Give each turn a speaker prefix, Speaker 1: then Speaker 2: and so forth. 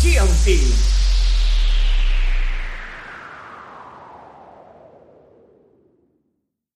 Speaker 1: TNT.